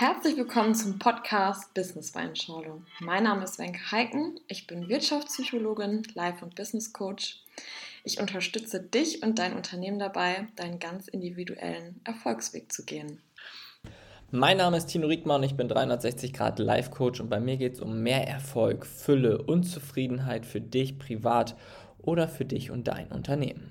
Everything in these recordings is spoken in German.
Herzlich willkommen zum Podcast Business Weinschorle. Mein Name ist Wenke Heiken. Ich bin Wirtschaftspsychologin, Life- und Business Coach. Ich unterstütze dich und dein Unternehmen dabei, deinen ganz individuellen Erfolgsweg zu gehen. Mein Name ist Tino Riekmann, ich bin 360 Grad Life Coach und bei mir geht es um mehr Erfolg, Fülle und Zufriedenheit für dich privat oder für dich und dein Unternehmen.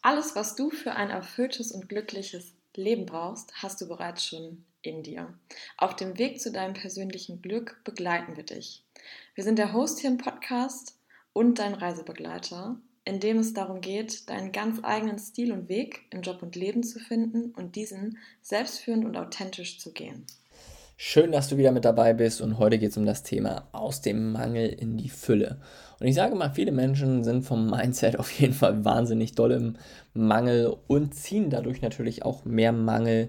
Alles, was du für ein erfülltes und glückliches Leben brauchst, hast du bereits schon in dir. Auf dem Weg zu deinem persönlichen Glück begleiten wir dich. Wir sind der Host hier im Podcast und dein Reisebegleiter, in dem es darum geht, deinen ganz eigenen Stil und Weg im Job und Leben zu finden und diesen selbstführend und authentisch zu gehen. Schön, dass du wieder mit dabei bist und heute geht es um das Thema aus dem Mangel in die Fülle. Und ich sage mal, viele Menschen sind vom Mindset auf jeden Fall wahnsinnig doll im Mangel und ziehen dadurch natürlich auch mehr Mangel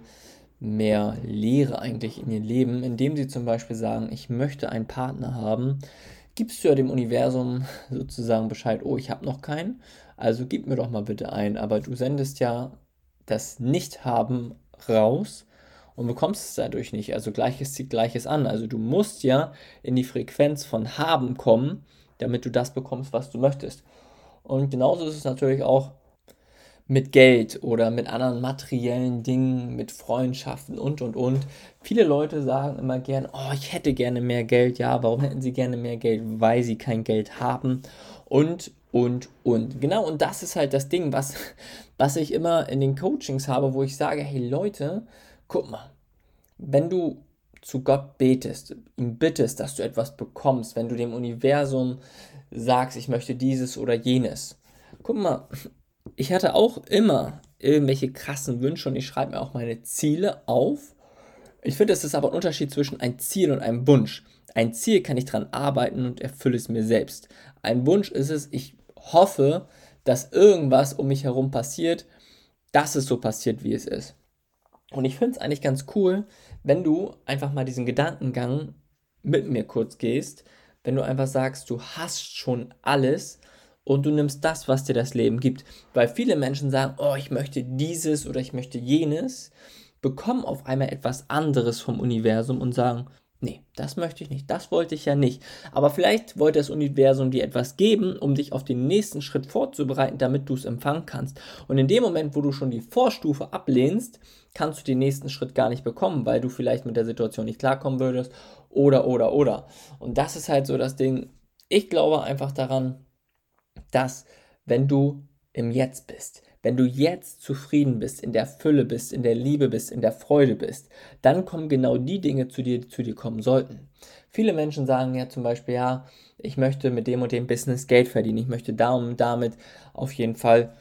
mehr Leere eigentlich in ihr Leben, indem sie zum Beispiel sagen, ich möchte einen Partner haben, gibst du ja dem Universum sozusagen Bescheid, oh, ich habe noch keinen, also gib mir doch mal bitte einen, aber du sendest ja das Nicht-Haben raus und bekommst es dadurch nicht. Also Gleiches zieht Gleiches an. Also du musst ja in die Frequenz von Haben kommen, damit du das bekommst, was du möchtest. Und genauso ist es natürlich auch mit Geld oder mit anderen materiellen Dingen, mit Freundschaften und und und. Viele Leute sagen immer gern, oh, ich hätte gerne mehr Geld. Ja, warum hätten sie gerne mehr Geld? Weil sie kein Geld haben. Und, und, und. Genau, und das ist halt das Ding, was, was ich immer in den Coachings habe, wo ich sage, hey Leute, guck mal, wenn du zu Gott betest, ihn bittest, dass du etwas bekommst, wenn du dem Universum sagst, ich möchte dieses oder jenes. Guck mal, ich hatte auch immer irgendwelche krassen Wünsche und ich schreibe mir auch meine Ziele auf. Ich finde, es ist aber ein Unterschied zwischen ein Ziel und einem Wunsch. Ein Ziel kann ich dran arbeiten und erfülle es mir selbst. Ein Wunsch ist es, ich hoffe, dass irgendwas um mich herum passiert, dass es so passiert, wie es ist. Und ich finde es eigentlich ganz cool, wenn du einfach mal diesen Gedankengang mit mir kurz gehst, wenn du einfach sagst, du hast schon alles und du nimmst das, was dir das Leben gibt. Weil viele Menschen sagen, oh, ich möchte dieses oder ich möchte jenes, bekommen auf einmal etwas anderes vom Universum und sagen, nee, das möchte ich nicht, das wollte ich ja nicht. Aber vielleicht wollte das Universum dir etwas geben, um dich auf den nächsten Schritt vorzubereiten, damit du es empfangen kannst. Und in dem Moment, wo du schon die Vorstufe ablehnst, kannst du den nächsten Schritt gar nicht bekommen, weil du vielleicht mit der Situation nicht klarkommen würdest oder, oder, oder. Und das ist halt so das Ding. Ich glaube einfach daran, dass wenn du im Jetzt bist, wenn du jetzt zufrieden bist, in der Fülle bist, in der Liebe bist, in der Freude bist, dann kommen genau die Dinge zu dir, die zu dir kommen sollten. Viele Menschen sagen ja zum Beispiel, ja, ich möchte mit dem und dem Business Geld verdienen, ich möchte da und damit auf jeden Fall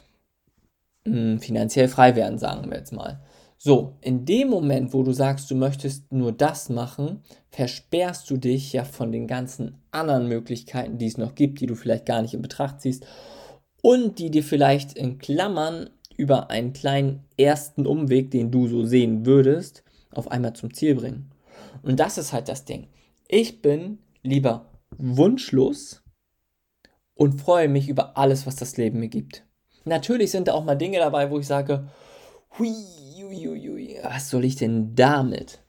mh, hm, finanziell frei werden, sagen wir jetzt mal. So, in dem Moment, wo du sagst, du möchtest nur das machen, versperrst du dich ja von den ganzen anderen Möglichkeiten, die es noch gibt, die du vielleicht gar nicht in Betracht ziehst und die dir vielleicht in Klammern über einen kleinen ersten Umweg, den du so sehen würdest, auf einmal zum Ziel bringen. Und das ist halt das Ding. Ich bin lieber wunschlos und freue mich über alles, was das Leben mir gibt. Natürlich sind da auch mal Dinge dabei, wo ich sage, hui, uiuiui, was soll ich denn damit?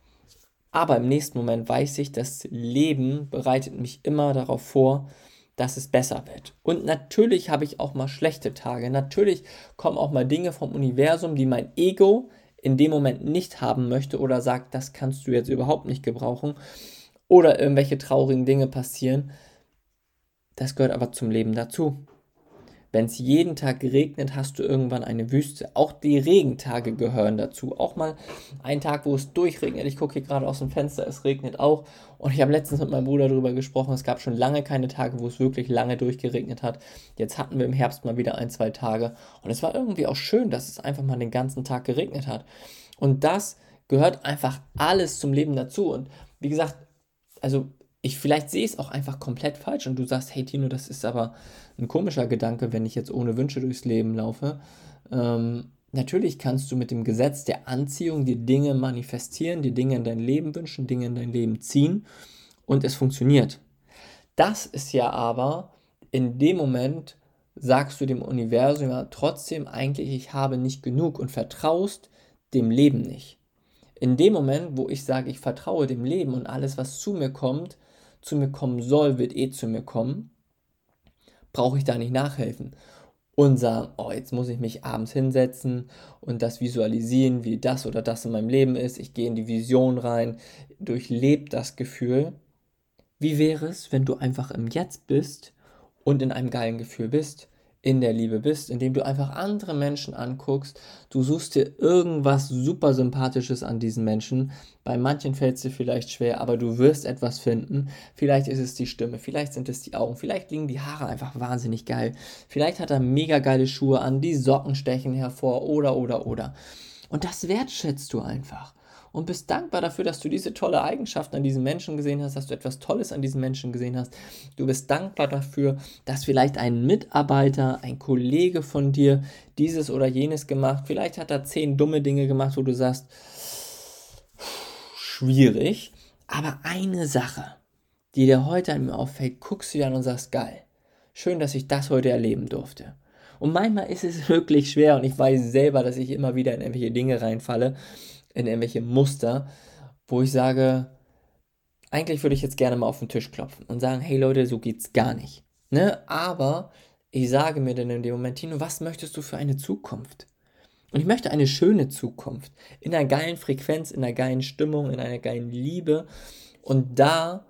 Aber im nächsten Moment weiß ich, das Leben bereitet mich immer darauf vor, dass es besser wird. Und natürlich habe ich auch mal schlechte Tage. Natürlich kommen auch mal Dinge vom Universum, die mein Ego in dem Moment nicht haben möchte oder sagt, das kannst du jetzt überhaupt nicht gebrauchen. Oder irgendwelche traurigen Dinge passieren. Das gehört aber zum Leben dazu. Wenn es jeden Tag regnet, hast du irgendwann eine Wüste. Auch die Regentage gehören dazu. Auch mal ein Tag, wo es durchregnet. Ich gucke hier gerade aus dem Fenster, es regnet auch. Und ich habe letztens mit meinem Bruder darüber gesprochen. Es gab schon lange keine Tage, wo es wirklich lange durchgeregnet hat. Jetzt hatten wir im Herbst mal wieder ein, zwei Tage. Und es war irgendwie auch schön, dass es einfach mal den ganzen Tag geregnet hat. Und das gehört einfach alles zum Leben dazu. Und wie gesagt, also ich vielleicht sehe es auch einfach komplett falsch und du sagst, hey Tino, das ist aber ein komischer Gedanke, wenn ich jetzt ohne Wünsche durchs Leben laufe. Ähm, natürlich kannst du mit dem Gesetz der Anziehung die Dinge manifestieren, die Dinge in dein Leben wünschen, Dinge in dein Leben ziehen und es funktioniert. Das ist ja aber in dem Moment, sagst du dem Universum ja trotzdem eigentlich, ich habe nicht genug und vertraust dem Leben nicht. in dem Moment, wo ich sage, ich vertraue dem Leben und alles, was zu mir kommt, zu mir kommen soll, wird eh zu mir kommen, brauche ich da nicht nachhelfen und sagen, oh, jetzt muss ich mich abends hinsetzen und das visualisieren, wie das oder das in meinem Leben ist. Ich gehe in die Vision rein, durchlebe das Gefühl. Wie wäre es, wenn du einfach im Jetzt bist und in einem geilen Gefühl bist? In der Liebe bist, indem du einfach andere Menschen anguckst. Du suchst dir irgendwas super sympathisches an diesen Menschen. Bei manchen fällt es dir vielleicht schwer, aber du wirst etwas finden. Vielleicht ist es die Stimme, vielleicht sind es die Augen, vielleicht liegen die Haare einfach wahnsinnig geil. Vielleicht hat er mega geile Schuhe an, die Socken stechen hervor oder oder oder. Und das wertschätzt du einfach und bist dankbar dafür, dass du diese tolle Eigenschaft an diesen Menschen gesehen hast, dass du etwas Tolles an diesen Menschen gesehen hast. Du bist dankbar dafür, dass vielleicht ein Mitarbeiter, ein Kollege von dir dieses oder jenes gemacht, vielleicht hat er zehn dumme Dinge gemacht, wo du sagst, schwierig, aber eine Sache, die dir heute an mir auffällt, guckst du dir an und sagst, geil, schön, dass ich das heute erleben durfte. Und manchmal ist es wirklich schwer und ich weiß selber, dass ich immer wieder in irgendwelche Dinge reinfalle, in irgendwelche Muster, wo ich sage, eigentlich würde ich jetzt gerne mal auf den Tisch klopfen und sagen, hey Leute, so geht's gar nicht. Ne? Aber ich sage mir dann in dem Moment, Tino, was möchtest du für eine Zukunft? Und ich möchte eine schöne Zukunft. In einer geilen Frequenz, in einer geilen Stimmung, in einer geilen Liebe. Und dafür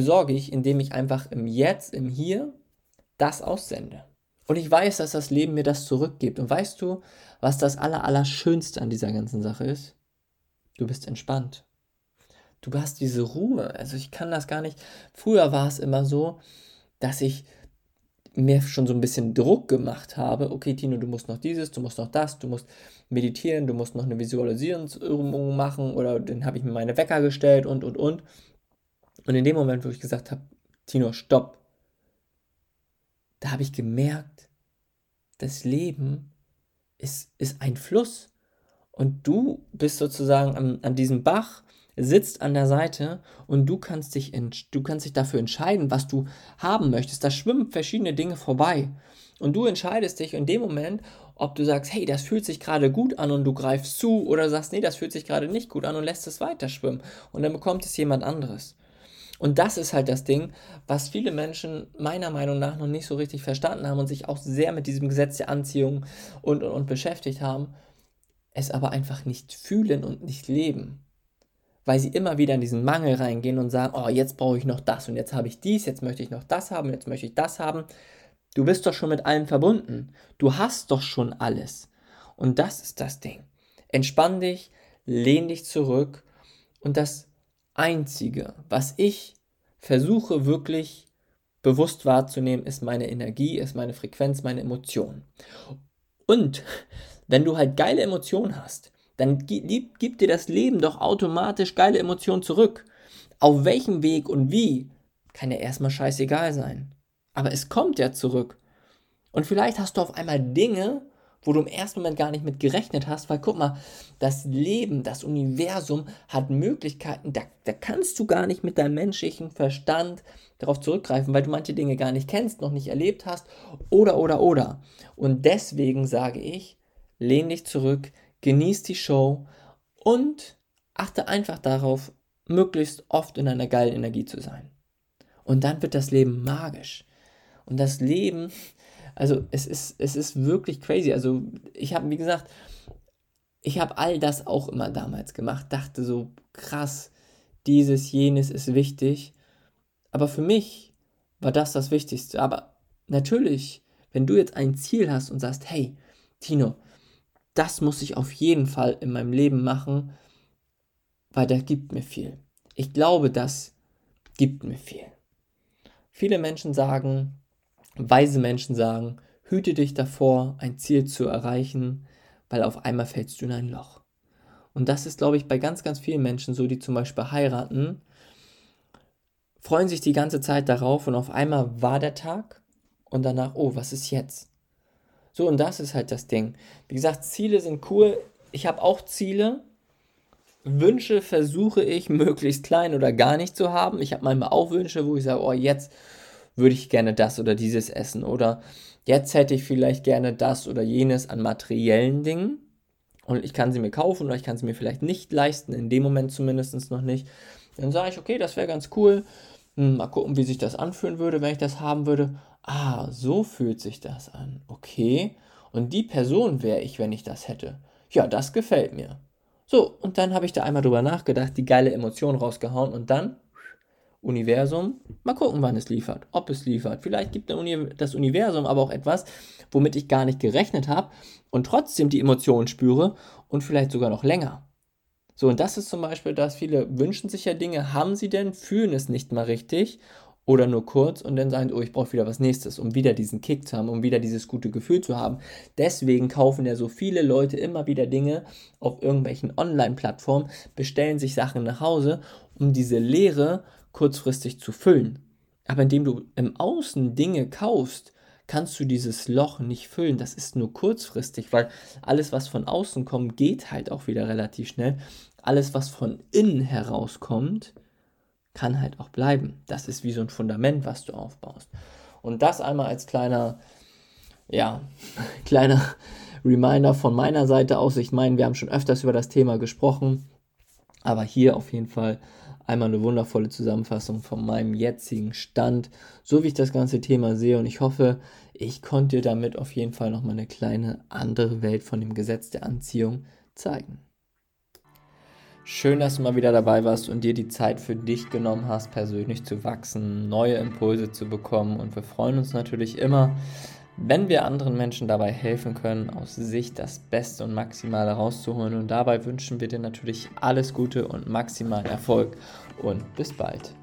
sorge ich, indem ich einfach im Jetzt, im Hier das aussende. Und ich weiß, dass das Leben mir das zurückgibt. Und weißt du, was das Allerallerschönste an dieser ganzen Sache ist? Du bist entspannt. Du hast diese Ruhe. Also ich kann das gar nicht. Früher war es immer so, dass ich mir schon so ein bisschen Druck gemacht habe. Okay, Tino, du musst noch dieses, du musst noch das, du musst meditieren, du musst noch eine Visualisierungsübung machen oder dann habe ich mir meine Wecker gestellt und und und. Und in dem Moment, wo ich gesagt habe, Tino, stopp, da habe ich gemerkt, das Leben ist, ist ein Fluss. Und du bist sozusagen an, an diesem Bach, sitzt an der Seite und du kannst, dich du kannst dich dafür entscheiden, was du haben möchtest. Da schwimmen verschiedene Dinge vorbei. Und du entscheidest dich in dem Moment, ob du sagst, hey, das fühlt sich gerade gut an und du greifst zu oder sagst, nee, das fühlt sich gerade nicht gut an und lässt es weiter schwimmen. Und dann bekommt es jemand anderes. Und das ist halt das Ding, was viele Menschen meiner Meinung nach noch nicht so richtig verstanden haben und sich auch sehr mit diesem Gesetz der Anziehung und, und, und beschäftigt haben, es aber einfach nicht fühlen und nicht leben. Weil sie immer wieder in diesen Mangel reingehen und sagen, oh, jetzt brauche ich noch das und jetzt habe ich dies, jetzt möchte ich noch das haben, jetzt möchte ich das haben. Du bist doch schon mit allem verbunden. Du hast doch schon alles. Und das ist das Ding. Entspann dich, lehn dich zurück und das Einzige, was ich versuche wirklich bewusst wahrzunehmen, ist meine Energie, ist meine Frequenz, meine Emotionen. Und wenn du halt geile Emotionen hast, dann gibt, gibt dir das Leben doch automatisch geile Emotionen zurück. Auf welchem Weg und wie, kann ja erstmal scheißegal sein. Aber es kommt ja zurück. Und vielleicht hast du auf einmal Dinge, wo du im ersten Moment gar nicht mit gerechnet hast, weil guck mal, das Leben, das Universum hat Möglichkeiten, da, da kannst du gar nicht mit deinem menschlichen Verstand darauf zurückgreifen, weil du manche Dinge gar nicht kennst, noch nicht erlebt hast oder oder oder. Und deswegen sage ich, lehn dich zurück, genieß die Show und achte einfach darauf, möglichst oft in einer geilen Energie zu sein. Und dann wird das Leben magisch. Und das Leben also es ist, es ist wirklich crazy. Also ich habe, wie gesagt, ich habe all das auch immer damals gemacht, dachte so, krass, dieses, jenes ist wichtig. Aber für mich war das das Wichtigste. Aber natürlich, wenn du jetzt ein Ziel hast und sagst, hey, Tino, das muss ich auf jeden Fall in meinem Leben machen, weil das gibt mir viel. Ich glaube, das gibt mir viel. Viele Menschen sagen, Weise Menschen sagen, hüte dich davor, ein Ziel zu erreichen, weil auf einmal fällst du in ein Loch. Und das ist, glaube ich, bei ganz, ganz vielen Menschen so, die zum Beispiel heiraten, freuen sich die ganze Zeit darauf und auf einmal war der Tag und danach, oh, was ist jetzt? So, und das ist halt das Ding. Wie gesagt, Ziele sind cool. Ich habe auch Ziele. Wünsche versuche ich möglichst klein oder gar nicht zu haben. Ich habe manchmal auch Wünsche, wo ich sage, oh, jetzt würde ich gerne das oder dieses essen oder jetzt hätte ich vielleicht gerne das oder jenes an materiellen Dingen und ich kann sie mir kaufen oder ich kann sie mir vielleicht nicht leisten, in dem Moment zumindest noch nicht, dann sage ich, okay, das wäre ganz cool. Hm, mal gucken, wie sich das anfühlen würde, wenn ich das haben würde. Ah, so fühlt sich das an. Okay. Und die Person wäre ich, wenn ich das hätte. Ja, das gefällt mir. So, und dann habe ich da einmal drüber nachgedacht, die geile Emotion rausgehauen und dann Universum, mal gucken, wann es liefert, ob es liefert. Vielleicht gibt das Universum aber auch etwas, womit ich gar nicht gerechnet habe und trotzdem die Emotionen spüre und vielleicht sogar noch länger. So, und das ist zum Beispiel, dass viele wünschen sich ja Dinge, haben sie denn, fühlen es nicht mal richtig oder nur kurz und dann sagen, oh, ich brauche wieder was nächstes, um wieder diesen Kick zu haben, um wieder dieses gute Gefühl zu haben. Deswegen kaufen ja so viele Leute immer wieder Dinge auf irgendwelchen Online-Plattformen, bestellen sich Sachen nach Hause, um diese Leere kurzfristig zu füllen. Aber indem du im Außen Dinge kaufst, kannst du dieses Loch nicht füllen. Das ist nur kurzfristig, weil alles, was von außen kommt, geht halt auch wieder relativ schnell alles, was von innen herauskommt, kann halt auch bleiben. Das ist wie so ein Fundament, was du aufbaust. Und das einmal als kleiner, ja, kleiner Reminder von meiner Seite aus. Ich meine, wir haben schon öfters über das Thema gesprochen, aber hier auf jeden Fall einmal eine wundervolle Zusammenfassung von meinem jetzigen Stand, so wie ich das ganze Thema sehe. Und ich hoffe, ich konnte dir damit auf jeden Fall nochmal eine kleine andere Welt von dem Gesetz der Anziehung zeigen. Schön, dass du mal wieder dabei warst und dir die Zeit für dich genommen hast, persönlich zu wachsen, neue Impulse zu bekommen. Und wir freuen uns natürlich immer, wenn wir anderen Menschen dabei helfen können, aus sich das Beste und Maximale rauszuholen. Und dabei wünschen wir dir natürlich alles Gute und maximalen Erfolg. Und bis bald.